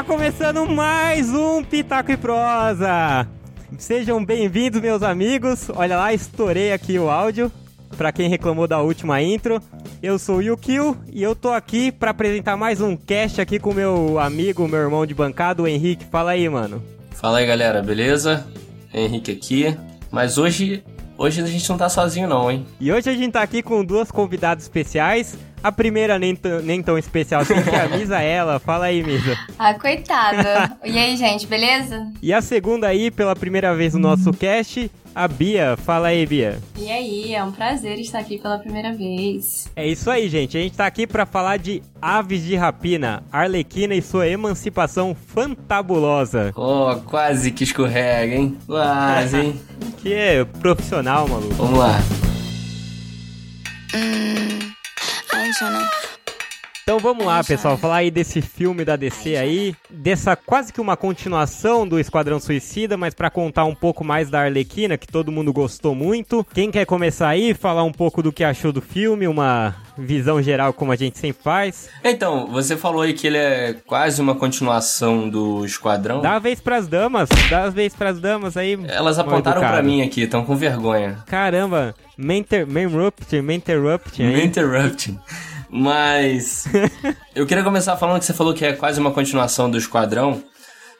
Tá começando mais um Pitaco e Prosa. Sejam bem-vindos, meus amigos. Olha lá, estourei aqui o áudio. Pra quem reclamou da última intro, eu sou o Yukio e eu tô aqui pra apresentar mais um cast aqui com meu amigo, meu irmão de bancada, o Henrique. Fala aí, mano. Fala aí, galera, beleza? Henrique aqui. Mas hoje, hoje a gente não tá sozinho não, hein? E hoje a gente tá aqui com duas convidadas especiais. A primeira nem, nem tão especial assim, que é a Misa ela. Fala aí, Misa. Ah, coitada. e aí, gente, beleza? E a segunda aí, pela primeira vez no nosso cast, a Bia. Fala aí, Bia. E aí, é um prazer estar aqui pela primeira vez. É isso aí, gente. A gente tá aqui para falar de Aves de Rapina, Arlequina e sua emancipação fantabulosa. Oh, quase que escorrega, hein? Quase, hein? que é profissional, maluco. Vamos lá. Hum. 还有啥呢 Então vamos lá, pessoal, falar aí desse filme da DC aí, dessa quase que uma continuação do Esquadrão Suicida, mas para contar um pouco mais da Arlequina, que todo mundo gostou muito. Quem quer começar aí, falar um pouco do que achou do filme, uma visão geral como a gente sempre faz? Então, você falou aí que ele é quase uma continuação do Esquadrão. Dá a vez pras damas, dá a vez pras damas aí. Elas apontaram para mim aqui, estão com vergonha. Caramba, interrupting. Main interrupting. Mas eu queria começar falando que você falou que é quase uma continuação do Esquadrão.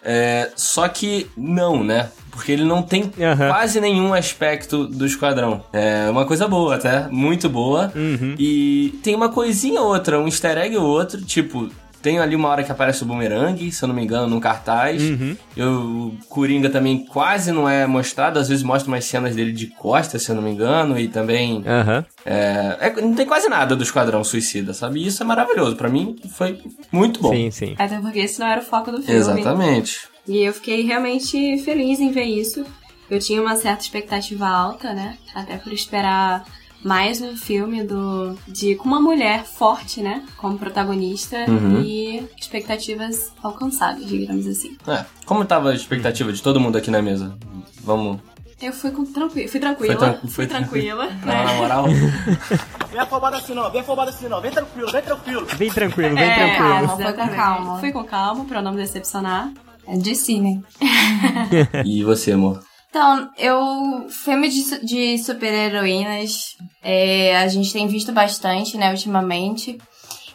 É, só que não, né? Porque ele não tem uhum. quase nenhum aspecto do Esquadrão. É uma coisa boa, até. Muito boa. Uhum. E tem uma coisinha ou outra, um easter egg ou outro. Tipo, tem ali uma hora que aparece o Boomerang, se eu não me engano, num cartaz. Uhum. Eu, o Coringa também quase não é mostrado, às vezes mostra umas cenas dele de costas, se eu não me engano, e também. Uhum. É, é, não tem quase nada do Esquadrão Suicida, sabe? E isso é maravilhoso. para mim foi muito bom. Sim, sim. Até porque esse não era o foco do filme. Exatamente. E eu fiquei realmente feliz em ver isso. Eu tinha uma certa expectativa alta, né? Até por esperar mais um filme do de com uma mulher forte, né, como protagonista uhum. e expectativas alcançadas, digamos assim. É, como tava a expectativa de todo mundo aqui na mesa? Vamos eu fui, com tranqui fui tranquila. Foi tran fui tranquila. Não, né? na moral. vem afobado assim não, vem afobado assim não. Vem tranquilo, vem tranquilo. Vem tranquilo, vem é, tranquilo. Calma, foi com calma. Fui com calma pra não me decepcionar. É de cine. e você, amor? Então, eu. Filme de, de super-heroínas, é, a gente tem visto bastante, né, ultimamente.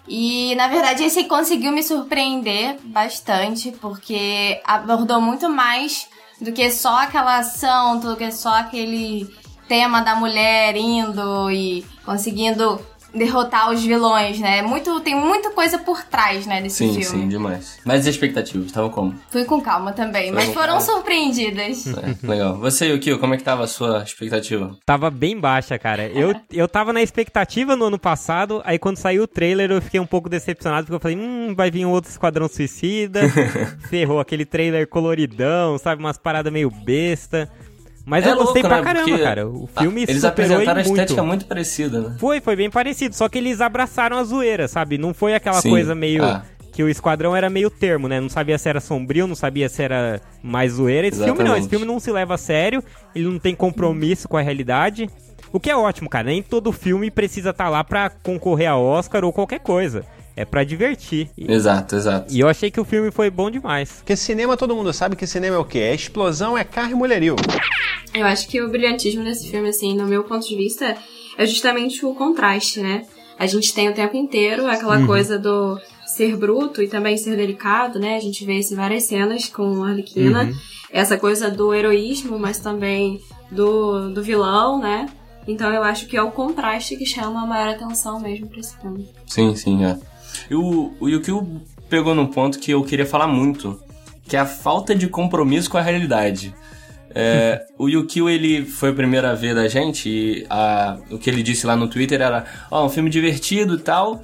E, na verdade, esse conseguiu me surpreender bastante, porque abordou muito mais do que só aquela ação, do que só aquele tema da mulher indo e conseguindo derrotar os vilões, né? Muito, tem muita coisa por trás, né, desse sim, filme. Sim, sim, demais. Mas as expectativas, estavam como? Fui com calma também, Foi mas foram calma. surpreendidas. É, legal. Você, Yukio, como é que tava a sua expectativa? Tava bem baixa, cara. Eu, eu tava na expectativa no ano passado, aí quando saiu o trailer eu fiquei um pouco decepcionado, porque eu falei, hum, vai vir um outro Esquadrão Suicida. Ferrou aquele trailer coloridão, sabe, umas paradas meio besta. Mas é eu gostei louco, pra né? caramba, Porque cara. O filme ah, Eles apresentaram a estética muito parecida, né? Foi, foi bem parecido. Só que eles abraçaram a zoeira, sabe? Não foi aquela Sim. coisa meio. Ah. Que o Esquadrão era meio termo, né? Não sabia se era sombrio, não sabia se era mais zoeira. Esse Exatamente. filme não, esse filme não se leva a sério, ele não tem compromisso com a realidade. O que é ótimo, cara. Nem todo filme precisa estar tá lá pra concorrer a Oscar ou qualquer coisa é para divertir. Exato, exato. E eu achei que o filme foi bom demais. Porque cinema, todo mundo sabe que cinema é o quê? É explosão, é carro e mulherio. Eu acho que o brilhantismo desse filme, assim, no meu ponto de vista, é justamente o contraste, né? A gente tem o tempo inteiro aquela uhum. coisa do ser bruto e também ser delicado, né? A gente vê isso em várias cenas com a Arlequina. Uhum. Essa coisa do heroísmo, mas também do, do vilão, né? Então eu acho que é o contraste que chama a maior atenção mesmo pra esse filme. Sim, sim, é. E o, o Yukio pegou num ponto que eu queria falar muito, que é a falta de compromisso com a realidade. É, o Yukio, ele foi o primeiro a ver da gente e a, o que ele disse lá no Twitter era, ó, oh, um filme divertido e tal,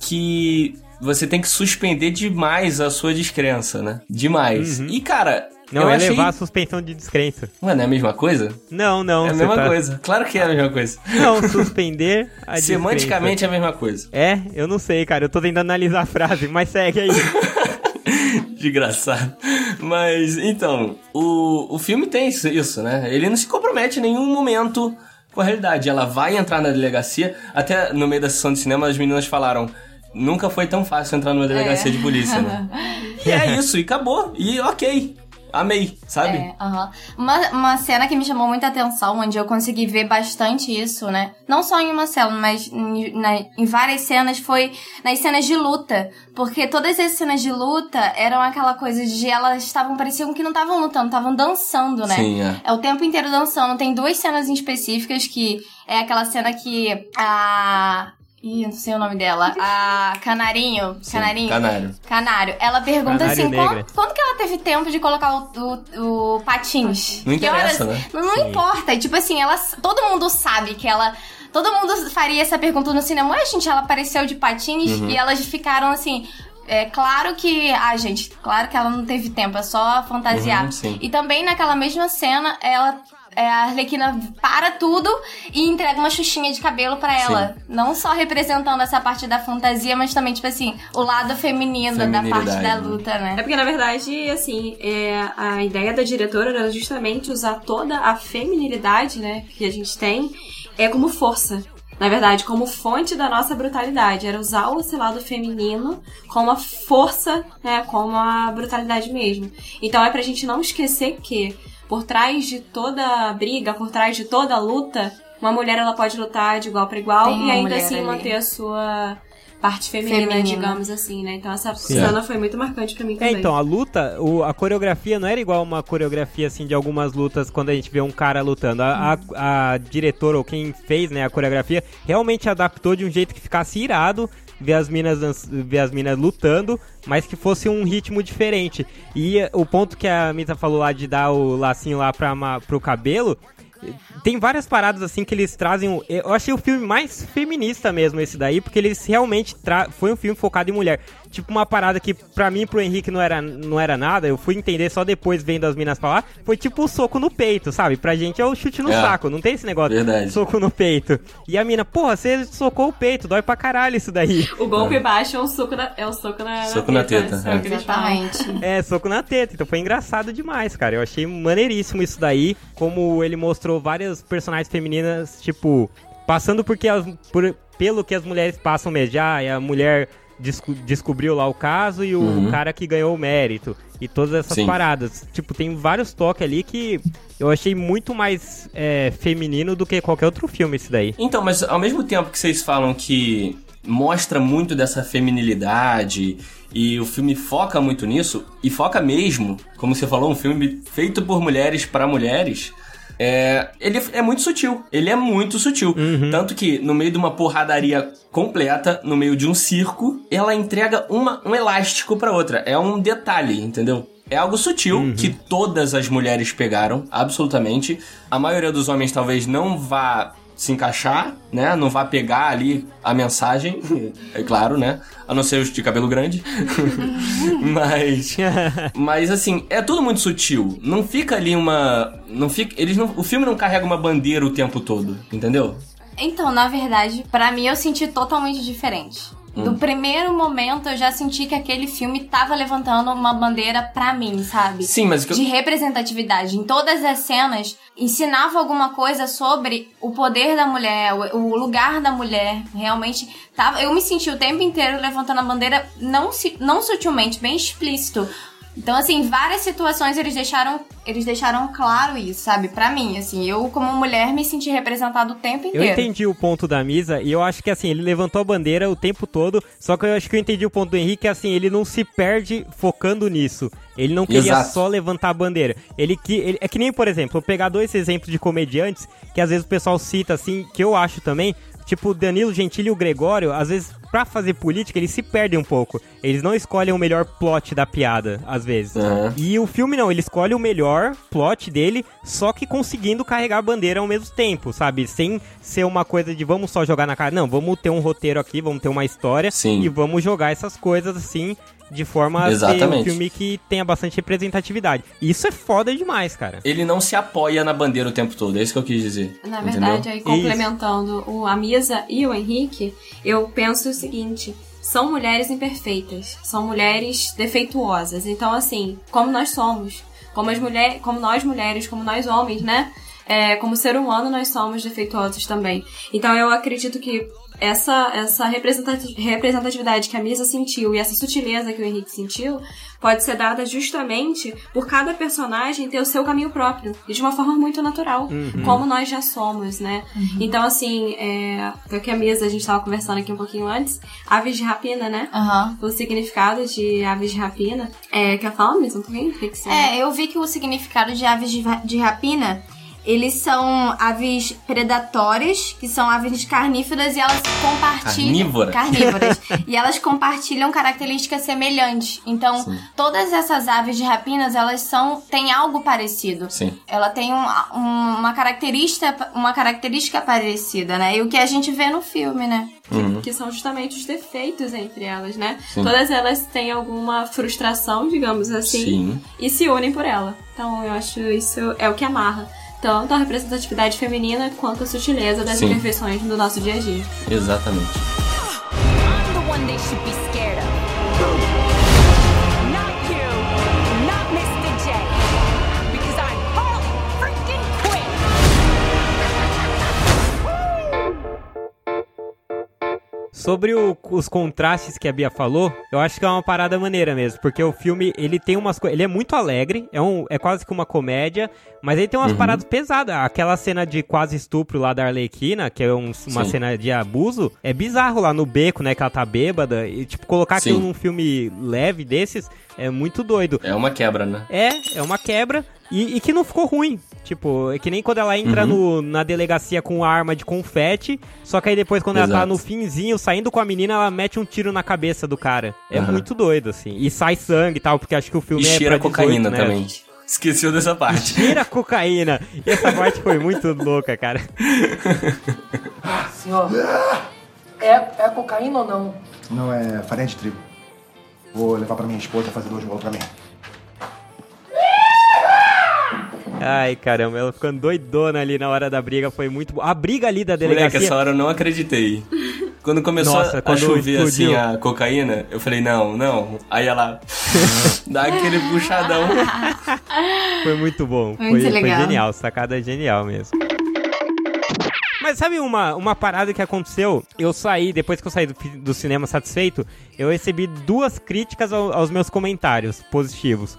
que você tem que suspender demais a sua descrença, né? Demais. Uhum. E, cara, não, eu é achei... levar a suspensão de descrença. Não é a mesma coisa? Não, não. É a mesma tá... coisa. Claro que é a mesma coisa. Não, suspender a Semanticamente é a mesma coisa. É? Eu não sei, cara. Eu tô tentando analisar a frase, mas segue aí. Desgraçado. Mas, então, o, o filme tem isso, isso, né? Ele não se compromete em nenhum momento com a realidade. Ela vai entrar na delegacia. Até no meio da sessão de cinema, as meninas falaram nunca foi tão fácil entrar numa delegacia é. de polícia, né? E é isso, e acabou. E ok. Amei, sabe? É, uh -huh. uma, uma cena que me chamou muita atenção, onde eu consegui ver bastante isso, né? Não só em uma cena, mas em, na, em várias cenas, foi nas cenas de luta. Porque todas as cenas de luta eram aquela coisa de elas estavam, pareciam que não estavam lutando, estavam dançando, né? Sim, é. é o tempo inteiro dançando. Tem duas cenas em específicas que é aquela cena que a Ih, não sei o nome dela. A Canarinho. Sim, Canarinho. Canário. Canário. Ela pergunta Canário assim: quando, quando que ela teve tempo de colocar o, o, o patins? Não Que interessa, horas- né? Não, não importa. Tipo assim, ela, todo mundo sabe que ela. Todo mundo faria essa pergunta no cinema. Ué, gente, ela apareceu de patins Uhum. e elas ficaram assim. É claro que. Ah, gente, claro que ela não teve tempo, é só fantasiar. Uhum, sim. E também naquela mesma cena, ela. É, a Arlequina para tudo e entrega uma xuxinha de cabelo pra ela. Não só representando essa parte da fantasia, mas também, tipo assim, o lado feminino da parte da né? luta, É né? porque, na verdade, assim, é, a ideia da diretora era justamente usar toda a feminilidade, né, que a gente tem, é como força. Na verdade, como fonte da nossa brutalidade. Era usar esse lado feminino como a força, né, como a brutalidade mesmo. Então é pra gente não esquecer que por trás de toda briga, por trás de toda luta, uma mulher ela pode lutar de igual para igual Tem e ainda assim ali. manter a sua parte feminina, Feminina. digamos assim, né? Então essa cena foi muito marcante pra mim É, também. então, a luta, o- a coreografia não era igual uma coreografia, assim, de algumas lutas quando a gente vê um cara lutando. A, a- a diretora, ou quem fez, né, a coreografia, realmente adaptou de um jeito que ficasse irado ver as minas, ver as minas lutando, mas que fosse um ritmo diferente. E eh, o ponto que a Mita falou lá de dar o lacinho lá pra, ma- pro cabelo... Tem várias paradas assim que eles trazem. o- Eu achei o filme mais feminista mesmo, esse daí, porque eles realmente. Foi um filme focado em mulher. Tipo, uma parada que pra mim e pro Henrique não era, não era nada, eu fui entender só depois vendo as minas falar. Foi tipo o soco no peito, sabe? Pra gente é o chute no É. saco, não tem esse negócio Verdade. de soco no peito. E a mina, porra, você socou o peito, dói pra caralho isso daí. O golpe baixo é um soco na, é um soco na, Soco na teta, é. o que eles falam? Exatamente. É, soco na teta. Então foi engraçado demais, cara. Eu achei maneiríssimo isso daí. Como ele mostrou várias personagens femininas, tipo, passando porque as, por- pelo que as mulheres passam mesmo. Já e a mulher desco- descobriu lá o caso e o Uhum. cara que ganhou o mérito. E todas essas Sim. paradas. Tipo, tem vários toques ali que eu achei muito mais é, feminino do que qualquer outro filme esse daí. Então, mas ao mesmo tempo que vocês falam que mostra muito dessa feminilidade e o filme foca muito nisso, e foca mesmo, como você falou, um filme feito por mulheres para mulheres. É, ele é muito sutil. Ele é muito sutil. Tanto que, no meio de uma porradaria completa, no meio de um circo, ela entrega uma, um elástico pra outra. É um detalhe, entendeu? É algo sutil que todas as mulheres pegaram, absolutamente. A maioria dos homens talvez não vá se encaixar, né? Não vá pegar ali a mensagem, é claro, né? A não ser os de cabelo grande. mas mas assim, é tudo muito sutil. Não fica ali uma não fica, eles não, o filme não carrega uma bandeira o tempo todo, entendeu? Então, na verdade, pra mim eu senti totalmente diferente. Hum. Do primeiro momento eu já senti que aquele filme tava levantando uma bandeira pra mim, sabe? Sim, mas que eu- De representatividade. Em todas as cenas, ensinava alguma coisa sobre o poder da mulher, o, lugar da mulher. Realmente, tava, eu me senti o tempo inteiro levantando a bandeira, não, não sutilmente, bem explícito. Então, assim, várias situações eles deixaram, eles deixaram claro isso, sabe? Pra mim, assim, eu como mulher me senti representada o tempo Eu inteiro. entendi o ponto da Misa e eu acho que assim, ele levantou a bandeira o tempo todo, só que eu acho que eu entendi o ponto do Henrique, assim, ele não se perde focando nisso. Ele não queria Exato. só levantar a bandeira. Ele que ele- é que nem, por exemplo, eu pegar dois exemplos de comediantes que às vezes o pessoal cita assim, que eu acho também, tipo o Danilo Gentili e o Gregório, às vezes pra fazer política eles se perdem um pouco. Eles não escolhem o melhor plot da piada, às vezes. Aham. E o filme não, ele escolhe o melhor plot dele, só que conseguindo carregar a bandeira ao mesmo tempo, sabe? Sem ser uma coisa de vamos só jogar na cara. Não, vamos ter um roteiro aqui, vamos ter uma história Sim. e vamos jogar essas coisas assim, de forma a ser um Exatamente. filme que tenha bastante representatividade. Isso é foda demais, cara. Ele não se apoia na bandeira o tempo todo, é isso que eu quis dizer. Na entendeu? verdade, aí complementando o, a Misa e o Henrique, eu penso o seguinte: são mulheres imperfeitas, são mulheres defeituosas. Então, assim, como nós somos, como as mulheres, como nós mulheres, como nós homens, né? é, como ser humano, nós somos defeituosos também. Então eu acredito que essa, essa representatividade que a Misa sentiu e essa sutileza que o Henrique sentiu pode ser dada justamente por cada personagem ter o seu caminho próprio e de uma forma muito natural, uhum. como nós já somos, né? Uhum. Então, assim, é, que a Misa, a gente estava conversando aqui um pouquinho antes, aves de rapina, né? Uhum. O significado de aves de rapina. É, quer falar mesmo um pouquinho? É, eu vi que o significado de aves de, de rapina eles são aves predatórias, que são aves carnívoras e elas compartilham. Carnívoras. Carnívoras. e elas compartilham características semelhantes. Então, Sim. todas essas aves de rapinas, elas são. têm algo parecido. Sim. Ela tem um, um, uma, característica, uma característica parecida, né? E o que a gente vê no filme, né? Uhum. Que, que, são justamente os defeitos entre elas, né? Sim. Todas elas têm alguma frustração, digamos assim, Sim. e se unem por ela. Então eu acho isso é o que amarra tanto a representatividade feminina quanto a sutileza das Sim. imperfeições do nosso dia a dia. Exatamente. Sobre o, os contrastes que a Bia falou, eu acho que é uma parada maneira mesmo, porque o filme, ele tem umas coisas, ele é muito alegre, é, um, é quase que uma comédia, mas ele tem umas uhum. paradas pesadas. Aquela cena de quase estupro lá da Arlequina, que é um, uma Sim. cena de abuso, é bizarro lá no beco, né, que ela tá bêbada, e tipo, colocar Sim. aquilo num filme leve desses é muito doido. É uma quebra, né? É, é uma quebra. E, e, que não ficou ruim. Tipo, é que nem quando ela entra uhum. no, na delegacia com a arma de confete, só que aí depois, quando Exato. ela tá no finzinho, saindo com a menina, ela mete um tiro na cabeça do cara. É uhum. muito doido, assim. E sai sangue e tal, porque acho que o filme e é cheira pra 18, cocaína né? também. Esqueceu dessa parte. Tira cocaína. E essa parte foi muito louca, cara. Ah, senhor. É, é cocaína ou não? Não, é farinha de trigo. Vou levar pra minha esposa fazer dois bolos pra mim. Ai, caramba, ela ficando doidona ali na hora da briga, foi muito bom. A briga ali da delegacia... Moleque, essa hora eu não acreditei. Quando começou Nossa, a chover assim a cocaína, eu falei, não, não. Aí ela dá aquele puxadão. Foi muito bom. Muito foi, legal. foi genial, sacada genial mesmo. Mas sabe uma, uma parada que aconteceu? Eu saí, depois que eu saí do, do cinema satisfeito, eu recebi duas críticas ao, aos meus comentários positivos.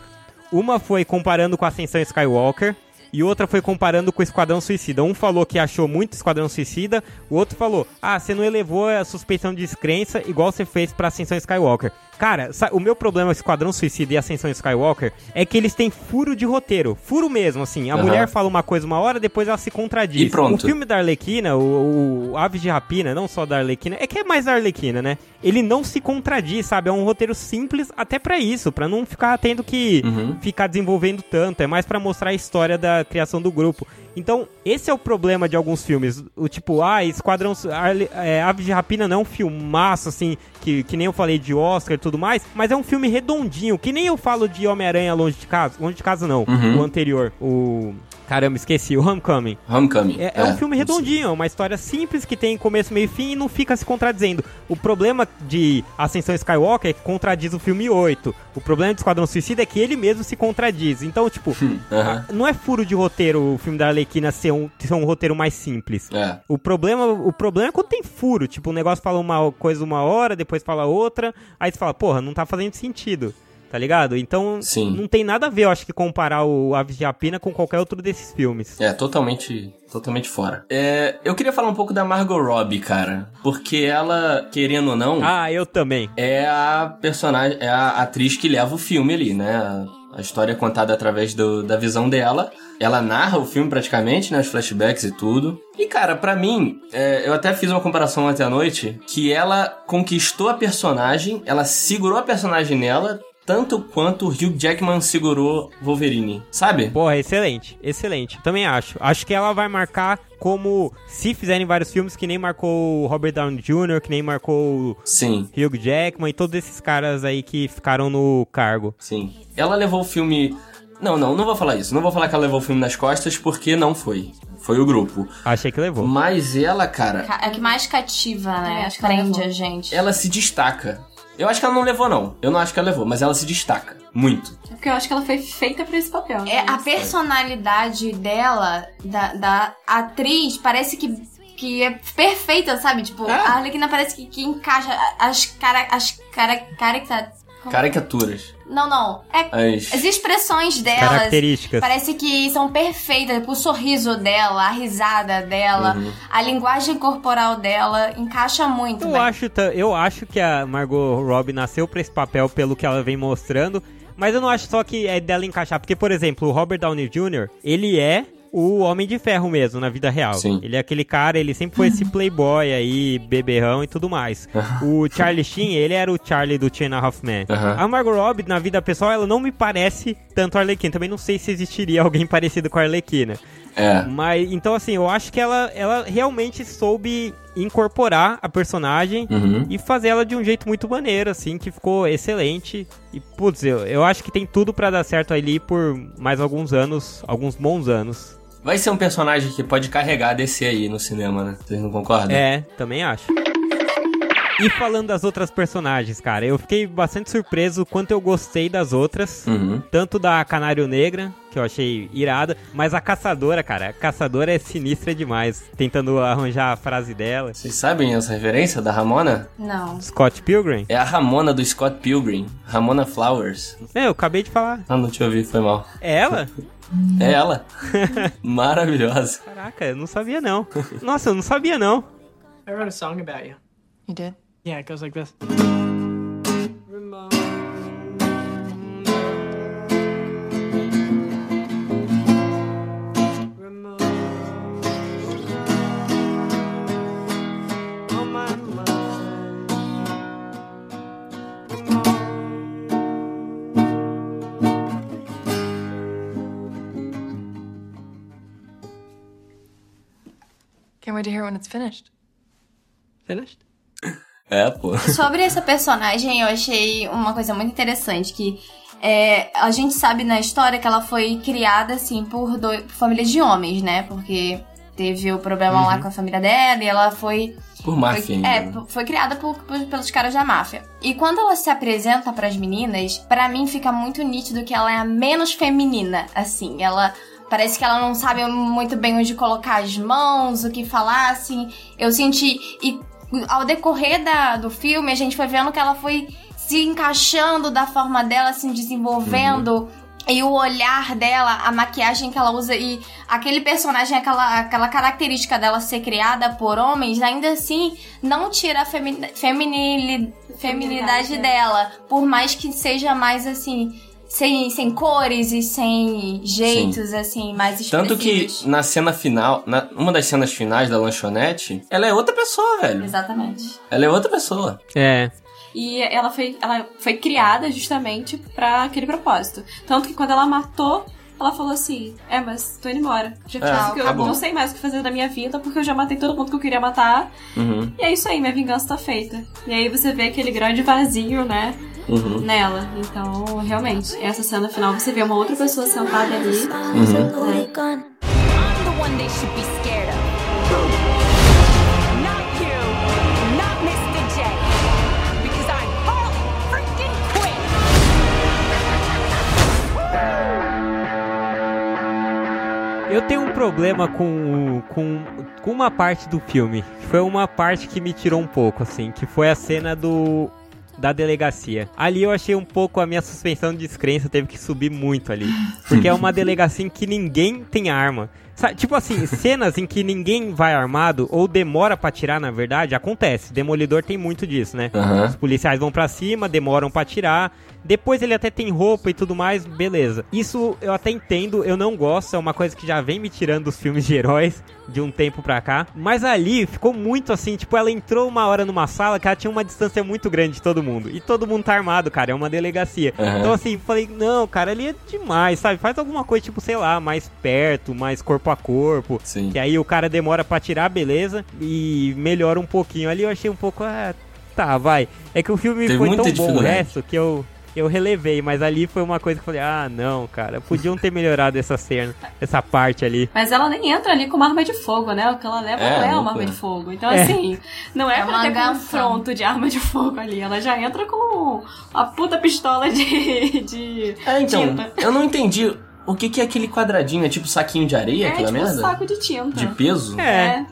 Uma foi comparando com a Ascensão Skywalker, e outra foi comparando com o Esquadrão Suicida. Um falou que achou muito Esquadrão Suicida, o outro falou: "Ah, você não elevou a suspeição de descrença igual você fez para Ascensão Skywalker". Cara, o meu problema com Esquadrão Suicida e Ascensão Skywalker é que eles têm furo de roteiro. Furo mesmo, assim. A uhum. mulher fala uma coisa uma hora, depois ela se contradiz. E pronto. O filme da Arlequina, o, o Aves de Rapina, não só da Arlequina, é que é mais da Arlequina, né? Ele não se contradiz, sabe? É um roteiro simples até para isso, para não ficar tendo que uhum. ficar desenvolvendo tanto. É mais para mostrar a história da criação do grupo. Então, esse é o problema de alguns filmes. O tipo, ah, Esquadrão. É, Aves de Rapina não é um filmaço, assim, que, que nem eu falei de Oscar tudo mais, mas é um filme redondinho, que nem eu falo de Homem-Aranha Longe de Casa. Longe de Casa não, uhum. o anterior. O. Caramba, esqueci, o Homecoming. Homecoming. É, é, é um filme redondinho, é uma história simples que tem começo, meio e fim e não fica se contradizendo. O problema de Ascensão Skywalker é que contradiz o filme 8. O problema de Esquadrão Suicida é que ele mesmo se contradiz. Então, tipo, uhum. não é furo de roteiro o filme da Arlequina ser um, ser um roteiro mais simples. É. O, problema, o problema é quando tem furo. Tipo, o negócio fala uma coisa uma hora, depois fala outra, aí você fala, porra, não tá fazendo sentido tá ligado? Então, Sim. não tem nada a ver, eu acho que comparar o Aves de Rapina com qualquer outro desses filmes. É, totalmente, totalmente fora. É, eu queria falar um pouco da Margot Robbie, cara, porque ela, querendo ou não... Ah, eu também. É a personagem, é a atriz que leva o filme ali, né? A história é contada através do, da visão dela. Ela narra o filme praticamente, né? Os flashbacks e tudo. E, cara, para mim, é, eu até fiz uma comparação ontem à noite, que ela conquistou a personagem, ela segurou a personagem nela, tanto quanto o Hugh Jackman segurou Wolverine, sabe? Porra, excelente, excelente. Também acho. Acho que ela vai marcar como se fizerem vários filmes que nem marcou o Robert Downey Jr., que nem marcou Sim. Hugh Jackman e todos esses caras aí que ficaram no cargo. Sim. Ela levou o filme não, não, não vou falar isso. Não vou falar que ela levou o filme nas costas, porque não foi. Foi o grupo. Achei que levou. Mas ela, cara. É que mais cativa, né? Acho que prende a gente. Ela se destaca. Eu acho que ela não levou, não. Eu não acho que ela levou, mas ela se destaca. Muito. É porque eu acho que ela foi feita para esse papel. Né? É, a personalidade dela, da, da atriz, parece que que é perfeita, sabe? Tipo, é. a Arlequina parece que, que encaixa as cara, as cara, cara, caricaturas. Não, não. É, as... as expressões delas. Características. Parece que são perfeitas. O sorriso dela, a risada dela, uhum. a linguagem corporal dela encaixa muito. Eu bem. acho, eu acho que a Margot Robbie nasceu pra esse papel pelo que ela vem mostrando. Mas eu não acho só que é dela encaixar. Porque, por exemplo, o Robert Downey Jr., ele é o Homem de Ferro mesmo, na vida real. Sim. Ele é aquele cara, ele sempre foi esse playboy aí, beberrão e tudo mais. o Charlie Sheen, ele era o Charlie do and a Half Men. A Margot Robbie, na vida pessoal, ela não me parece tanto a Arlequina. Também não sei se existiria alguém parecido com a Arlequina. É. Mas, então assim, eu acho que ela, ela realmente soube incorporar a personagem uhum. e fazer ela de um jeito muito maneiro, assim, que ficou excelente. E, putz, eu, eu acho que tem tudo para dar certo ali por mais alguns anos, alguns bons anos. Vai ser um personagem que pode carregar a DC aí no cinema, né? Vocês não concordam? É, também acho. E falando das outras personagens, cara, eu fiquei bastante surpreso o quanto eu gostei das outras. Uhum. Tanto da Canário Negra, que eu achei irada, mas a Caçadora, cara, a Caçadora é sinistra demais. Tentando arranjar a frase dela. Vocês sabem essa referência da Ramona? Não. Scott Pilgrim? É a Ramona do Scott Pilgrim. Ramona Flowers. É, eu acabei de falar. Ah, não te ouvi, foi mal. É ela? É ela. Maravilhosa. Caraca, eu não sabia não. Nossa, eu não sabia não. I wrote a song about you. You did? Yeah, it goes like this. Can't wait to hear when it's finished. Finished? É, pô. Sobre essa personagem, eu achei uma coisa muito interessante, que é, a gente sabe na história que ela foi criada, assim, por, dois, por família de homens, né? Porque teve o problema uhum. lá com a família dela e ela foi... Por máfia foi, ainda. É, né? foi criada por, por, pelos caras da máfia. E quando ela se apresenta para as meninas, para mim fica muito nítido que ela é a menos feminina, assim. Ela parece que ela não sabe muito bem onde colocar as mãos, o que falar, assim. Eu senti. E ao decorrer da, do filme, a gente foi vendo que ela foi se encaixando da forma dela, se desenvolvendo. Uhum. E o olhar dela, a maquiagem que ela usa e aquele personagem, aquela, aquela característica dela ser criada por homens, ainda assim não tira a femini, feminilidade, feminilidade dela. Por mais que seja mais assim, sem, sem cores e sem jeitos, Sim. assim, mais expressivos. Tanto que na cena final, na, uma das cenas finais da lanchonete, ela é outra pessoa, velho. Exatamente. Ela é outra pessoa. É. E ela foi, ela foi criada justamente para aquele propósito. Tanto que quando ela matou ela falou assim: É, mas tô indo embora. Já é, eu não sei mais o que fazer da minha vida, porque eu já matei todo mundo que eu queria matar. Uhum. E é isso aí, minha vingança tá feita. E aí você vê aquele grande vazio, né? Uhum. Nela. Então, realmente, essa cena final você vê uma outra pessoa sentada ali. Uhum. Né? Eu tenho um problema com, com, com uma parte do filme. Foi uma parte que me tirou um pouco, assim, que foi a cena do da delegacia. Ali eu achei um pouco a minha suspensão de descrença teve que subir muito ali. Porque é uma delegacia em que ninguém tem arma. Sabe, tipo assim, cenas em que ninguém vai armado ou demora para tirar, na verdade, acontece. Demolidor tem muito disso, né? Uhum. Os policiais vão para cima, demoram para tirar. Depois ele até tem roupa e tudo mais, beleza. Isso eu até entendo, eu não gosto, é uma coisa que já vem me tirando dos filmes de heróis de um tempo pra cá. Mas ali ficou muito assim, tipo, ela entrou uma hora numa sala que ela tinha uma distância muito grande de todo mundo. E todo mundo tá armado, cara, é uma delegacia. Uhum. Então assim, falei, não, cara, ali é demais, sabe? Faz alguma coisa, tipo, sei lá, mais perto, mais corpo a corpo. Sim. Que aí o cara demora pra tirar, beleza. E melhora um pouquinho. Ali eu achei um pouco, ah, tá, vai. É que o filme Teve foi tão bom o resto que eu eu relevei, mas ali foi uma coisa que eu falei, ah, não, cara, podiam ter melhorado essa cena, essa parte ali. Mas ela nem entra ali com uma arma de fogo, né? O que ela leva é, não é uma arma de fogo. Então, é. assim, não é, é pra ter confronto de arma de fogo ali. Ela já entra com a puta pistola de, de é, então, tinta. Eu não entendi. O que, que é aquele quadradinho? É tipo saquinho de areia, é, aquela tipo merda? Um saco de tinta. De peso? É. é.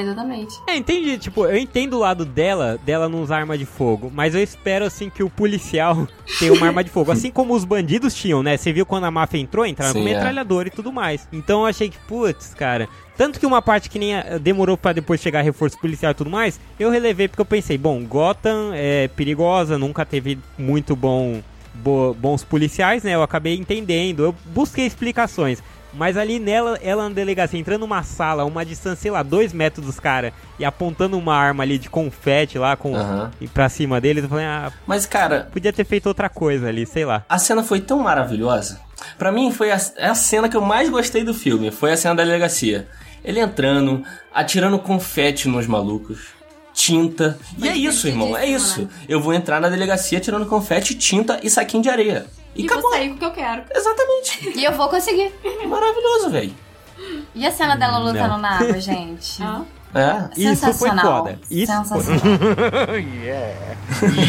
Exatamente. É, entendi. Tipo, eu entendo o lado dela, dela não usar arma de fogo, mas eu espero, assim, que o policial tenha uma arma de fogo. Assim como os bandidos tinham, né? Você viu quando a máfia entrou, entraram Sim, com metralhador é. e tudo mais. Então eu achei que, putz, cara. Tanto que uma parte que nem demorou para depois chegar reforço policial e tudo mais, eu relevei porque eu pensei, bom, Gotham é perigosa, nunca teve muito bom bo, bons policiais, né? Eu acabei entendendo, eu busquei explicações. Mas ali nela, ela na delegacia, entrando numa sala, uma distância, sei lá, dois metros dos caras, e apontando uma arma ali de confete lá com, uhum. pra cima deles, eu falei, ah. Mas, cara. Podia ter feito outra coisa ali, sei lá. A cena foi tão maravilhosa. Pra mim, foi a, é a cena que eu mais gostei do filme. Foi a cena da delegacia. Ele entrando, atirando confete nos malucos tinta. e é isso, irmão, é isso. Né? Eu vou entrar na delegacia tirando confete, tinta e saquinho de areia. E, e acabou. vou sair com o que eu quero. Exatamente. E eu vou conseguir. Maravilhoso, velho. E a cena dela lutando na água, gente? Ah. É. Isso foi foda. Isso Sensacional. Foi... yeah.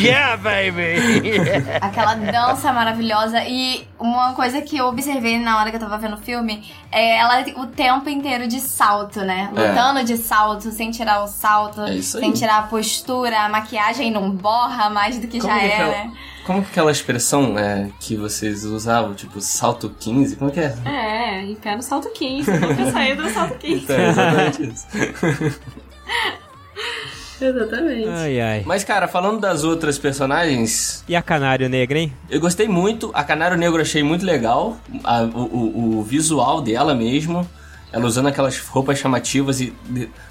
yeah, baby! Aquela dança maravilhosa. E uma coisa que eu observei na hora que eu tava vendo o filme é ela o tempo inteiro de salto, né? É. Lutando é. de salto, sem tirar o salto, é sem tirar a postura, a maquiagem não borra mais do que Como já é, é né? Como que aquela expressão é, que vocês usavam, tipo, salto 15? Como que é? É, em pé no salto 15. Nunca saí do salto 15. Então, é exatamente isso. Exatamente. Ai, ai. Mas, cara, falando das outras personagens. E a Canário Negro, hein? Eu gostei muito. A Canário Negro eu achei muito legal. A, o, o, o, visual dela mesmo. Ela usando aquelas roupas chamativas e.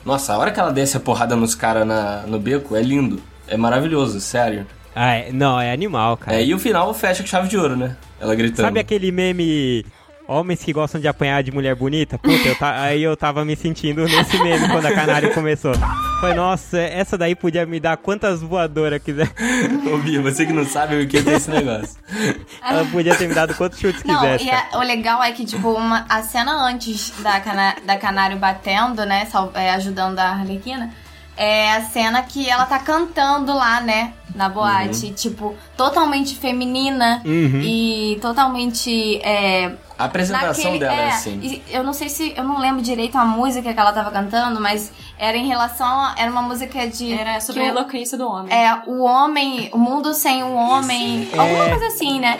Nossa, a hora que ela desce a porrada nos caras no beco é lindo. É maravilhoso, sério. Ah, é, não, é animal, cara. É, e o final fecha com chave de ouro, né? Ela gritando. Sabe aquele meme Homens que gostam de apanhar de mulher bonita? Puta, eu ta... aí eu tava me sentindo nesse meme quando a Canário começou. Foi, nossa, essa daí podia me dar quantas voadoras quiser. Ô, Bia, você que não sabe o que é esse negócio. Ela podia ter me dado quantos chutes não, quisesse. E a, o legal é que, tipo, uma, a cena antes da, cana, da Canário batendo, né, sal, é, ajudando a Arlequina, é a cena que ela tá cantando lá, né? Na boate. Uhum. Tipo, totalmente feminina uhum. e totalmente. É, a apresentação naquele, dela é, é assim. Eu não sei se. Eu não lembro direito a música que ela tava cantando, mas era em relação. A, era uma música de. Era sobre a eloquência do homem. É, o homem. O mundo sem o homem. É. Alguma coisa assim, né?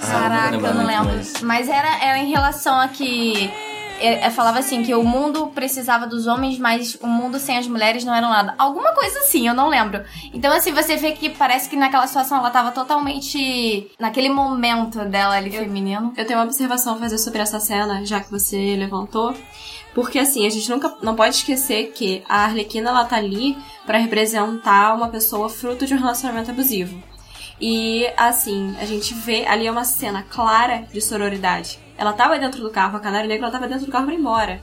Caraca, eu não lembro. Mas era, era em relação a que é, é, falava assim que o mundo precisava dos homens, mas o mundo sem as mulheres não era nada. Alguma coisa assim, eu não lembro. Então, assim, você vê que parece que naquela situação ela tava totalmente naquele momento dela ali eu, feminino. Eu tenho uma observação a fazer sobre essa cena, já que você levantou. Porque assim, a gente nunca não pode esquecer que a Arlequina ela tá ali para representar uma pessoa fruto de um relacionamento abusivo. E assim, a gente vê ali uma cena clara de sororidade. Ela tava dentro do carro, a Canário Negro, ela tava dentro do carro pra ir embora.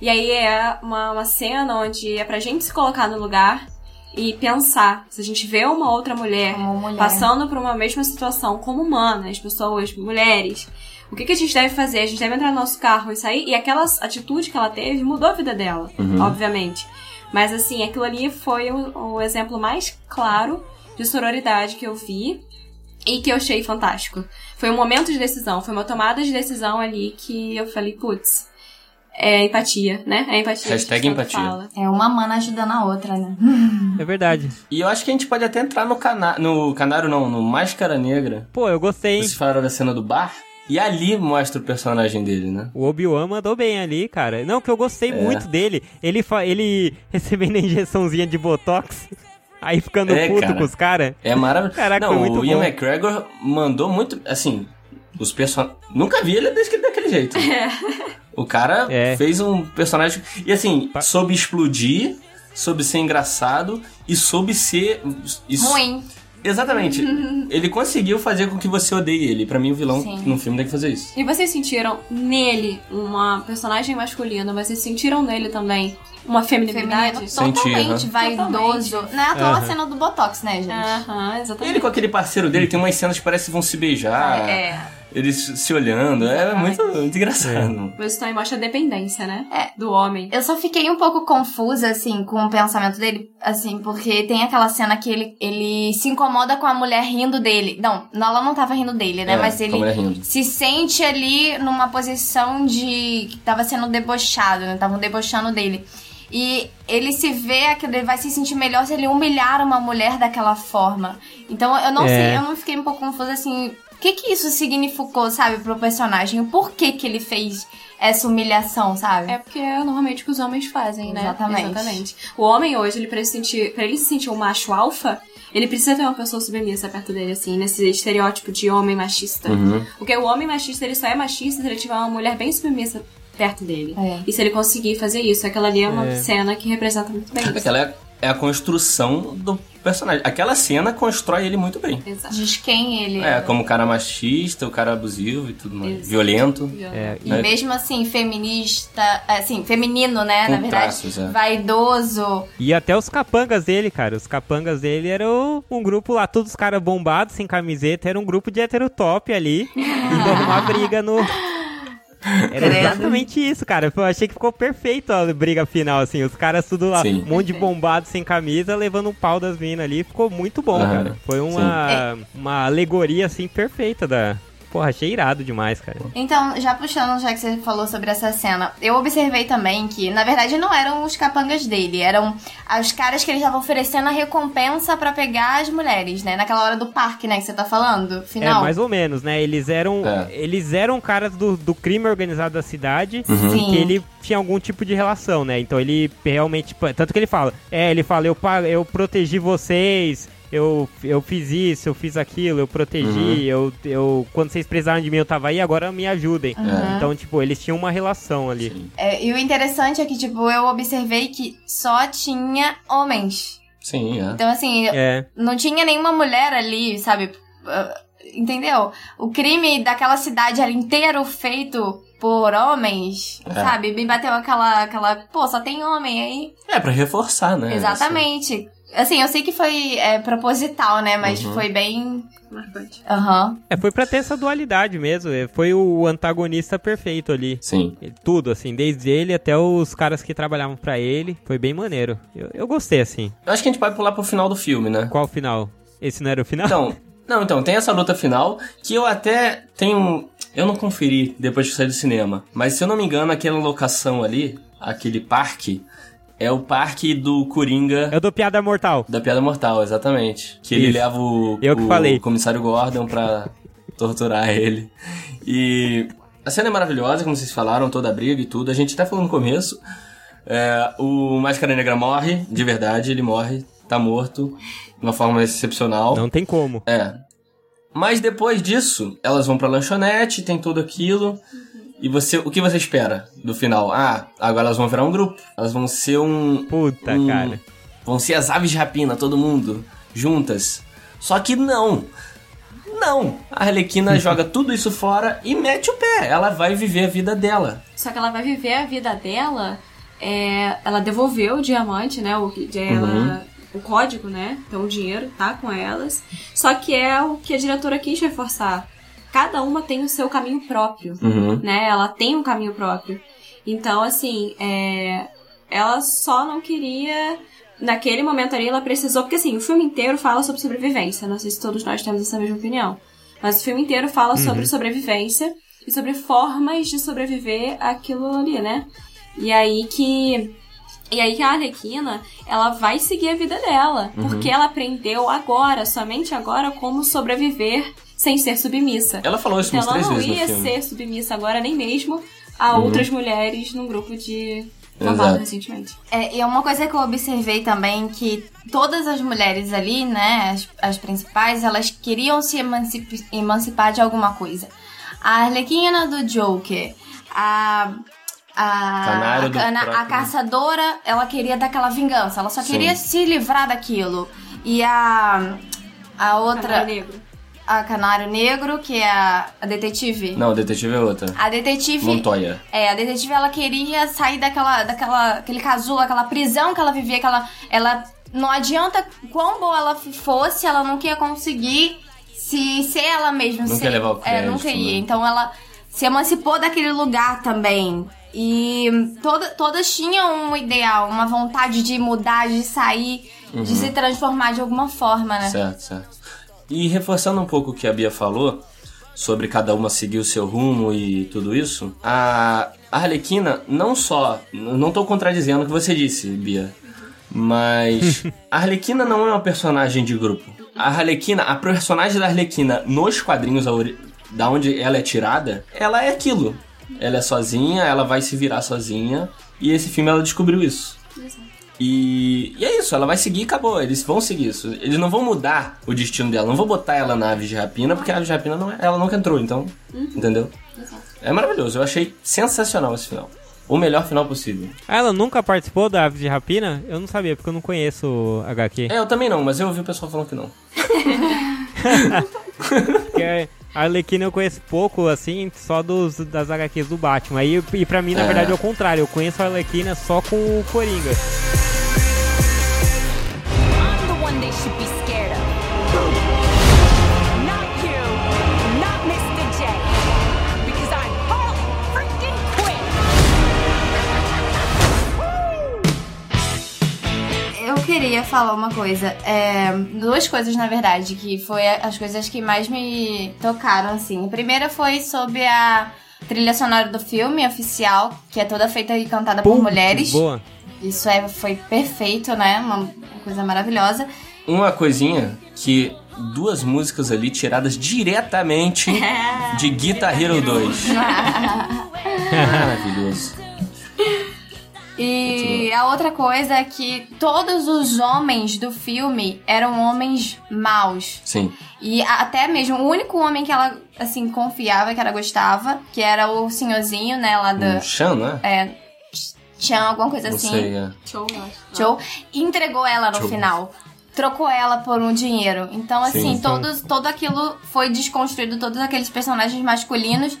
E aí é uma, uma cena onde é pra gente se colocar no lugar e pensar. Se a gente vê uma outra mulher, mulher. passando por uma mesma situação como humanas, pessoas, mulheres, o que, que a gente deve fazer? A gente deve entrar no nosso carro e sair. E aquela atitude que ela teve mudou a vida dela, uhum. obviamente. Mas assim, aquilo ali foi o, o exemplo mais claro de sororidade que eu vi e que eu achei fantástico. Foi um momento de decisão, foi uma tomada de decisão ali que eu falei, putz, é empatia, né? É empatia. Hashtag empatia. Fala. É uma mana ajudando a outra, né? É verdade. E eu acho que a gente pode até entrar no, cana no canário, não, no Máscara Negra. Pô, eu gostei. Vocês falaram da cena do bar? E ali mostra o personagem dele, né? O Obi-Wan mandou bem ali, cara. Não, que eu gostei é. muito dele. Ele, ele recebendo a injeçãozinha de Botox. Aí ficando é, puto cara, com os caras. É maravilhoso. Caraca, Não, muito o Ian bom. McGregor mandou muito. Assim, os personagens. Nunca vi ele descrito daquele jeito. É. O cara é. fez um personagem. E assim, soube explodir, soube ser engraçado e soube ser. Ruim. Exatamente. ele conseguiu fazer com que você odeie ele. Para mim, o vilão Sim. no filme tem que fazer isso. E vocês sentiram nele uma personagem masculina, vocês sentiram nele também uma feminilidade. Totalmente Senti, vaidoso. Não é à toa a Aham. cena do Botox, né, gente? Aham, E exatamente. ele com aquele parceiro dele tem umas cenas que parece que vão se beijar. É. Eles se olhando. É muito, muito engraçado. Mas isso também mostra a dependência, né? É. Do homem. Eu só fiquei um pouco confusa, assim, com o pensamento dele, assim, porque tem aquela cena que ele, ele se incomoda com a mulher rindo dele. Não, não, ela não tava rindo dele, né? É, Mas ele se sente ali numa posição de. que tava sendo debochado, né? Estavam debochando dele. E ele se vê que ele vai se sentir melhor se ele humilhar uma mulher daquela forma. Então eu não É. sei, eu não fiquei um pouco confusa assim. O que que isso significou, sabe, pro personagem? O porquê que ele fez essa humilhação, sabe? É porque é normalmente o que os homens fazem, né? Exatamente. O homem hoje, ele pra, se sentir, pra ele se sentir um macho alfa, ele precisa ter uma pessoa submissa perto dele, assim, nesse estereótipo de homem machista. Uhum. Porque o homem machista, ele só é machista se ele tiver uma mulher bem submissa perto dele. É. E se ele conseguir fazer isso, aquela ali é uma É. cena que representa muito bem isso. Aquela é, é a construção do personagem. Aquela cena constrói ele muito bem. Exato. Diz quem ele É, como o cara machista, o cara abusivo e tudo mais. Exato. Violento. É, E É. mesmo assim, feminista, assim, feminino, né, Com na verdade, traços, é. vaidoso. E até os capangas dele, cara. Os capangas dele eram um grupo lá, todos os caras bombados, sem camiseta. Era um grupo de heterotop ali, indo arrumar briga no... Era Credo. exatamente isso, cara. Eu achei que ficou perfeito a briga final, assim. Os caras tudo lá, Sim. um monte de bombado sem camisa, levando um pau das minas ali. Ficou muito bom, cara. Foi uma, uma alegoria, assim, perfeita da... Porra, achei irado demais, cara. Então, já puxando, já que você falou sobre essa cena, eu observei também que, na verdade, não eram os capangas dele, eram os caras que ele estava oferecendo a recompensa pra pegar as mulheres, né? Naquela hora do parque, né, que você tá falando, final. É, mais ou menos, né? Eles eram, É. eles eram caras do, do crime organizado da cidade Sim. que ele tinha algum tipo de relação, né? Então ele realmente. Tanto que ele fala, é, ele fala, eu, eu protegi vocês. Eu, eu fiz isso, eu fiz aquilo, eu protegi, eu, eu. Quando vocês precisaram de mim, eu tava aí, agora me ajudem. Uhum. Então, tipo, eles tinham uma relação ali. É, e o interessante é que, tipo, eu observei que só tinha homens. Sim, é. Então, assim, É. não tinha nenhuma mulher ali, sabe? Ah, Entendeu? O crime daquela cidade ali inteiro feito por homens, É. sabe? Me bateu aquela, aquela. Pô, só tem homem aí. É, pra reforçar, né? Exatamente. Assim, eu sei que foi é, proposital, né? Mas Uhum. foi bem. Marcante. Aham. É, foi pra ter essa dualidade mesmo. é, Foi o antagonista perfeito ali. Sim. Tudo, assim, desde ele até os caras que trabalhavam pra ele. Foi bem maneiro. Eu, eu gostei, assim. Eu acho que a gente pode pular pro final do filme, né? Qual o final? Esse não era o final? Então, não, então, tem essa luta final que eu até tenho. Eu não conferi depois que saí do cinema. Mas se eu não me engano, aquela locação ali, aquele parque, é o parque do Coringa. É o do Piada Mortal. Da Piada Mortal, exatamente. Que ele Isso. leva o, Eu que o falei. comissário Gordon pra torturar ele. E a cena é maravilhosa, como vocês falaram, toda a briga e tudo. A gente até falou no começo. é, o Máscara Negra morre, de verdade, ele morre, tá morto, de uma forma excepcional. Não tem como. É. Mas depois disso, elas vão pra lanchonete, tem tudo aquilo. E você, o que você espera do final? Ah, agora elas vão virar um grupo. Elas vão ser um. Puta, um- cara. Vão ser as aves de rapina, todo mundo, juntas. Só que não. Não. A Arlequina joga tudo isso fora e mete o pé. Ela vai viver a vida dela. Só que ela vai viver a vida dela. é, ela devolveu o diamante, né? O, de- ela- o código, né? Então o dinheiro tá com elas. Só que é o que a diretora quis reforçar. Cada uma tem o seu caminho próprio, Uhum. né? Ela tem um caminho próprio. Então, assim, é, ela só não queria. Naquele momento ali, ela precisou. Porque, assim, o filme inteiro fala sobre sobrevivência. Não sei se todos nós temos essa mesma opinião. Mas o filme inteiro fala sobre sobrevivência e sobre formas de sobreviver aquilo ali, né? E aí que. E aí que a Arlequina, ela vai seguir a vida dela. Porque ela aprendeu agora, somente agora, como sobreviver sem ser submissa. Ela falou isso Então umas ela três não vezes no ia filme. ser submissa agora nem mesmo a outras mulheres num grupo de Exato. recentemente. É, e é uma coisa que eu observei também que todas as mulheres ali, né, as, as principais, elas queriam se emancip- emancipar de alguma coisa. A Arlequina do Joker, a. A, a, cana- a caçadora, ela queria daquela vingança, ela só Sim. queria se livrar daquilo. E a. A outra. Canário negro. A Canário Negro, que é a, a detetive. Não, a detetive é outra. A detetive. Montoya. É, a detetive ela queria sair daquela, daquela, aquele casulo, aquela prisão que ela vivia, que ela, ela não adianta quão boa ela fosse, ela nunca ia conseguir se ser ela mesma. Nunca ser, ia levar o É, crédito, nunca ia. né? Então ela se emancipou daquele lugar também. E toda, todas tinham um ideal, uma vontade de mudar, de sair, de se transformar de alguma forma, né? Uhum. Certo, certo. E reforçando um pouco o que a Bia falou, sobre cada uma seguir o seu rumo e tudo isso, a Arlequina não só. Não tô contradizendo o que você disse, Bia. Mas a Arlequina não é uma personagem de grupo. A Arlequina, a personagem da Arlequina nos quadrinhos, ori- da onde ela é tirada, ela é aquilo. Ela é sozinha, ela vai se virar sozinha. E esse filme ela descobriu isso. E, e é isso, ela vai seguir e acabou. Eles vão seguir isso. Eles não vão mudar o destino dela. Não vou botar ela na ave de rapina, porque a ave de rapina não é, ela nunca entrou, então. Entendeu? É maravilhoso. Eu achei sensacional esse final. O melhor final possível. Ah, Ela nunca participou da Aves de Rapina? Eu não sabia, porque eu não conheço o HQ. É, eu também não, mas eu ouvi o pessoal falando que não. Porque a Arlequina eu conheço pouco, assim, só dos, das HQs do Batman. E, e pra mim, na É. verdade, é o contrário. Eu conheço a Arlequina só com o Coringa. Queria falar uma coisa. É, duas coisas, na verdade, que foi as coisas que mais me tocaram, assim. A primeira foi sobre a trilha sonora do filme oficial, que é toda feita e cantada por Putz, mulheres. Boa. Isso é, foi perfeito, né? Uma, uma coisa maravilhosa. Uma coisinha que duas músicas ali tiradas diretamente de Guitar Hero 2. Maravilhoso. E a outra coisa é que todos os homens do filme eram homens maus. Sim. E até mesmo o único homem que ela, assim, confiava, que ela gostava, que era o senhorzinho, né, lá O da. Chan, né? É. Chan, alguma coisa Não assim. sei, é. Show, eu acho. Joe, e entregou ela no Joe. final. Trocou ela por um dinheiro. Então, assim, Sim. todos, todo aquilo foi desconstruído, todos aqueles personagens masculinos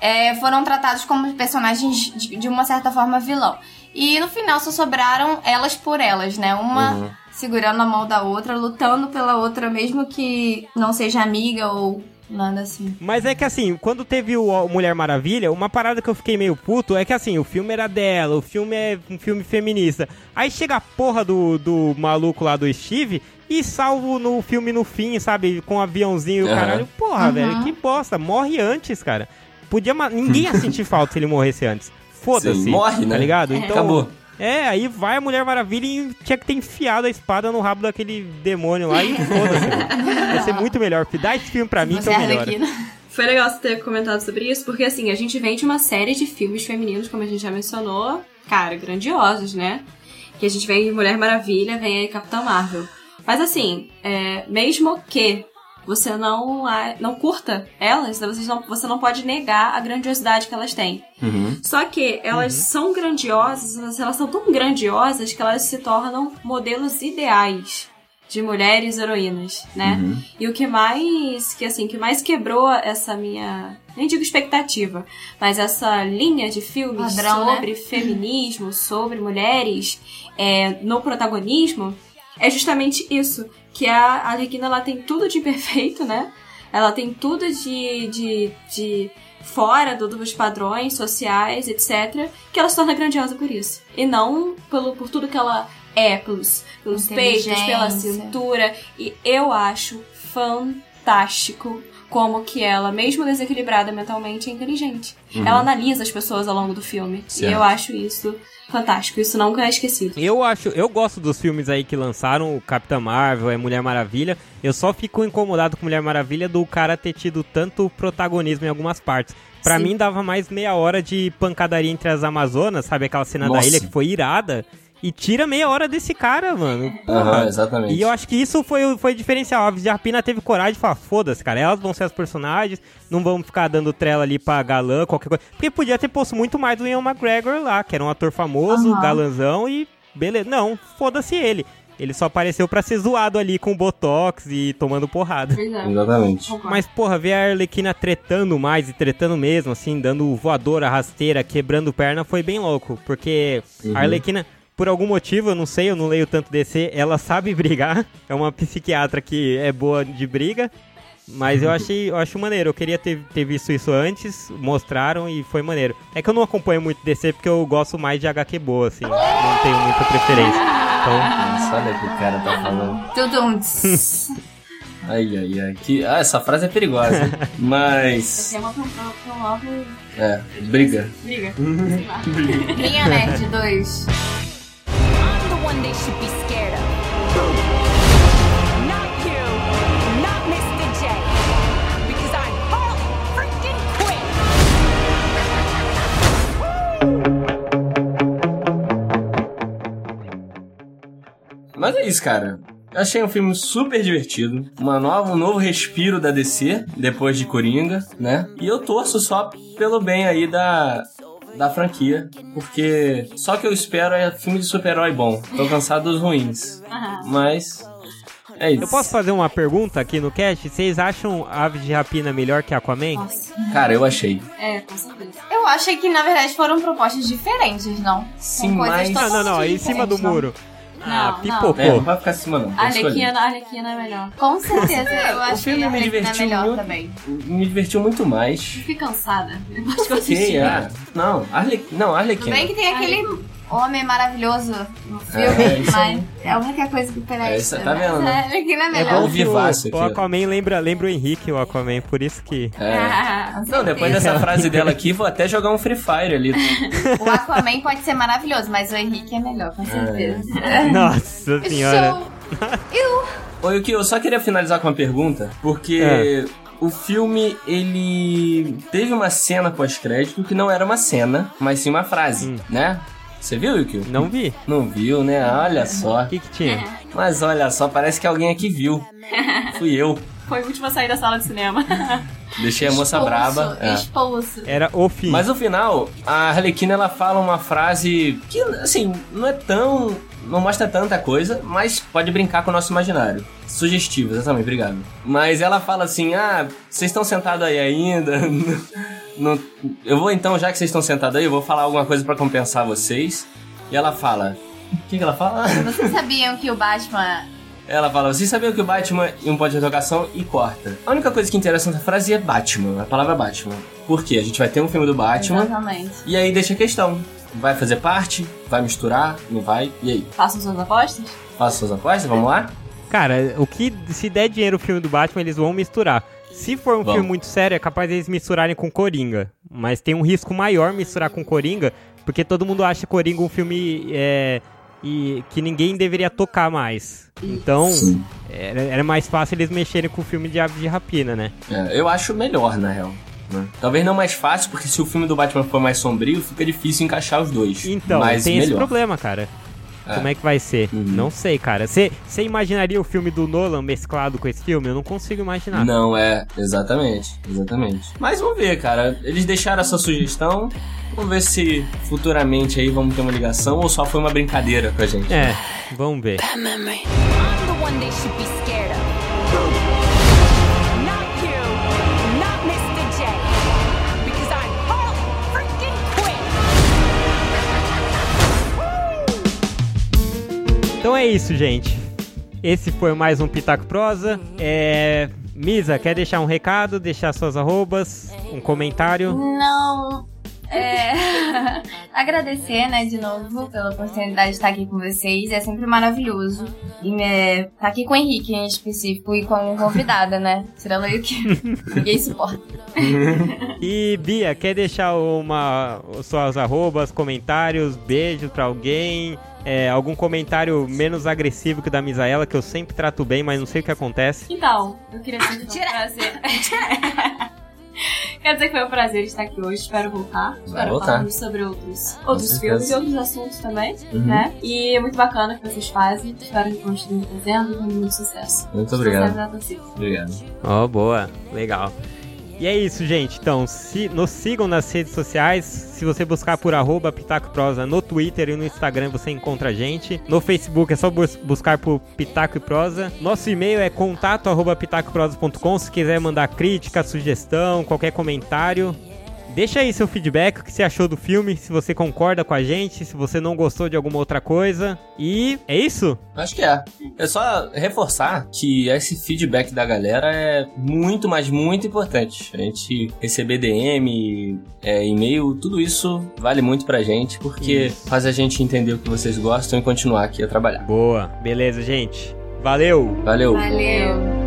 é, foram tratados como personagens de, de uma certa forma vilão. E no final só sobraram elas por elas, né? Uma Uhum. segurando a mão da outra, lutando pela outra, mesmo que não seja amiga ou nada assim. Mas é que assim, quando teve o o Mulher Maravilha, uma parada que eu fiquei meio puto é que assim, o filme era dela, o filme é um filme feminista. Aí chega a porra do, do maluco lá do Steve e salvo no filme no fim, sabe? Com o aviãozinho e o Aham. caralho. Porra, velho, que bosta. Morre antes, cara. Podia. Ninguém ia sentir falta se ele morresse antes. Foda-se. Morre, né? Tá ligado? Então. Acabou. É, aí vai a Mulher Maravilha e tinha que ter enfiado a espada no rabo daquele demônio lá e foda-se. mano. Ia ser muito melhor. Dá esse filme pra mim que Você eu é melhor. Arlequina. Foi legal você ter comentado sobre isso, porque assim, a gente vem de uma série de filmes femininos, como a gente já mencionou, cara, grandiosos, né? Que a gente vem de Mulher Maravilha, vem aí Capitã Marvel. Mas assim, é, mesmo que você não, a- não curta elas, você não, você não pode negar a grandiosidade que elas têm. Uhum. Só que elas são grandiosas, elas são tão grandiosas que elas se tornam modelos ideais de mulheres heroínas, né? Uhum. E o que mais, que assim, que mais quebrou essa minha, nem digo expectativa, mas essa linha de filmes Padrão, né? sobre feminismo, sobre mulheres é, no protagonismo, é justamente isso, que a Arlequina ela tem tudo de perfeito, né? Ela tem tudo de, de, de fora do- dos padrões sociais, etc., que ela se torna grandiosa por isso. E não pelo, por tudo que ela é, pelos, pelos peitos, pela cintura. E eu acho fantástico como que ela, mesmo desequilibrada mentalmente, é inteligente. Ela analisa as pessoas ao longo do filme. Certo. E eu acho isso fantástico. Isso nunca é esquecido. Eu acho, eu gosto dos filmes aí que lançaram, o Capitã Marvel, é Mulher Maravilha. Eu só fico incomodado com Mulher Maravilha do cara ter tido tanto protagonismo em algumas partes. Pra Sim. mim dava mais meia hora de pancadaria entre as Amazonas, sabe aquela cena Nossa. da ilha que foi irada. E tira meia hora desse cara, mano. Porra. Aham, exatamente. E eu acho que isso foi, o- foi o diferencial. A Aves de Rapina teve coragem de falar, foda-se, cara, elas vão ser as personagens, não vamos ficar dando trela ali pra galã, qualquer coisa. Porque podia ter posto muito mais do Ian McGregor lá, que era um ator famoso, Aham. galãzão e beleza. Não, foda-se ele. Ele só apareceu pra ser zoado ali com botox e tomando porrada. é. Exatamente. Mas, porra, ver a Arlequina tretando mais e tretando mesmo, assim, dando voadora, rasteira, quebrando perna, foi bem louco. Porque Uhum. a Arlequina, por algum motivo, eu não sei, eu não leio tanto DC, ela sabe brigar. É uma psiquiatra que é boa de briga. Mas eu achei, eu acho maneiro. Eu queria ter, ter visto isso antes, mostraram e foi maneiro. É que eu não acompanho muito DC porque eu gosto mais de HQ boa, assim. Não tenho muita preferência. Então, Nossa, olha o que o cara tá falando. Tudum. Ai, ai, ai. Que... Ah, essa frase é perigosa. hein? Mas. Tem uma pra um pra um novo. É, briga. Briga. Lá. Linha Nerd 2. The one they should be scared of. Not you. Not Mr. J. Because I'm Harley freaking Quinn. Mas é isso, cara. Achei um filme super divertido. Uma nova, um novo respiro da DC, depois de Coringa, né? E eu torço só pelo bem aí da, da franquia. Porque só que eu espero é filme de super-herói bom. Tô cansado dos ruins. Mas. É isso. eu posso fazer uma pergunta aqui no cast? Vocês acham Aves de Rapina melhor que Aquaman? Nossa. Cara, eu achei. É, com certeza. Eu achei que, na verdade, foram propostas diferentes, não? Sim, mas- Não, não, não, em cima do não? muro. Ah, Não, pipocou. É, não vai ficar acima não. A. Arlequina, a Arlequina é melhor. Com certeza, eu O acho filme que a me Arlequina é divertiu melhor muito. também. Me divertiu muito mais. Fiquei cansada. Acho que eu assisti. é. Não, Arle... não, Arlequina. bem que tem aquele homem maravilhoso no filme, É, mas é a única coisa que presta. É, isso, tá mas vendo, né? A Arlequina é É melhor. bom que o, aqui. Aquaman lembra, lembra o Henrique, o Aquaman, por isso que... É. Com Não, depois dessa frase dela aqui, vou até jogar um Free Fire ali. O Aquaman pode ser maravilhoso, mas o Henrique é melhor, com certeza. Nossa senhora. Show! Eu... Oi, o que eu só queria finalizar com uma pergunta, porque É. o filme ele teve uma cena pós-crédito que não era uma cena, mas sim uma frase, Hum. né? Você viu, Yukio? Não vi. Não viu, né? Olha só. O que que tinha? Mas olha só, parece que alguém aqui viu. Fui eu. Foi o último a sair da sala de cinema. Deixei a moça Expulso, braba. É. Era o fim. Mas no final, a Arlequina ela fala uma frase que, assim, não é tão. não mostra tanta coisa, mas pode brincar com o nosso imaginário. Sugestivo, exatamente, obrigado. Mas ela fala assim: ah, vocês estão sentados aí ainda? Não- eu vou então, já que vocês estão sentados aí, eu vou falar alguma coisa pra compensar vocês. E ela fala: o que, que ela fala? Vocês sabiam que o Batman Ela fala, vocês sabiam que o Batman e um ponto de interrogação e corta. A única coisa que interessa nessa frase é Batman, a palavra Batman. Por quê? A gente vai ter um filme do Batman Exatamente. e aí deixa a questão. Vai fazer parte? Vai misturar? Não vai? E aí? Façam suas apostas? Faça suas apostas? Vamos lá? Cara, o que se der dinheiro o filme do Batman, eles vão misturar. Se for um Vamos. filme muito sério, é capaz deles misturarem com Coringa. Mas tem um risco maior misturar com Coringa, porque todo mundo acha Coringa um filme é, e, que ninguém deveria tocar mais. Então, era, era mais fácil eles mexerem com o filme de Aves de Rapina, né? É, eu acho melhor, na real. né? Talvez não mais fácil, porque se o filme do Batman for mais sombrio, fica difícil encaixar os dois. Então, Mas tem esse melhor. problema, cara. É. Como é que vai ser? Uhum. Não sei, cara. Você imaginaria o filme do Nolan mesclado com esse filme? Eu não consigo imaginar. Não, é, exatamente, exatamente. Mas vamos ver, cara. Eles deixaram essa sugestão. Vamos ver se futuramente aí vamos ter uma ligação ou só foi uma brincadeira com a gente. É, vamos ver. I'm the one they should be scared of. Então é isso, gente. Esse foi mais um Pitaco Prosa. É... Misa, quer deixar um recado, deixar suas arrobas, um comentário? Não. É... Agradecer, né, de novo pela oportunidade de estar aqui com vocês. É sempre maravilhoso. E né, estar aqui com o Henrique em específico e como convidada, né? Tirando eu que ninguém suporta. E Bia, quer deixar uma suas arrobas, comentários, beijo pra alguém? É, algum comentário menos agressivo que o da Misaela, que eu sempre trato bem, mas não sei o que acontece. Então, eu queria dizer que foi um prazer. Quero dizer que foi um prazer estar aqui hoje. Espero voltar. Espero voltar. falarmos sobre outros, outros filmes e outros assuntos também, Uhum. né? E é muito bacana o que vocês fazem. Espero que continuem fazendo com muito sucesso. Muito obrigado. Obrigado. Ó, boa, legal. E é isso, gente. Então, se, nos sigam nas redes sociais. Se você buscar por arroba Pitaco Prosa no Twitter e no Instagram, você encontra a gente. No Facebook é só bus buscar por Pitaco e Prosa. Nosso e-mail é contato arroba. Se quiser mandar crítica, sugestão, qualquer comentário, Deixa aí seu feedback, o que você achou do filme, se você concorda com a gente, se você não gostou de alguma outra coisa. E é isso? Acho que é. É só reforçar que esse feedback da galera é muito, mas muito importante. A gente receber DM, é, e-mail, tudo isso vale muito pra gente, porque isso. faz a gente entender o que vocês gostam e continuar aqui a trabalhar. Boa. Beleza, gente. Valeu. Valeu. Valeu.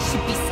Should be scared of.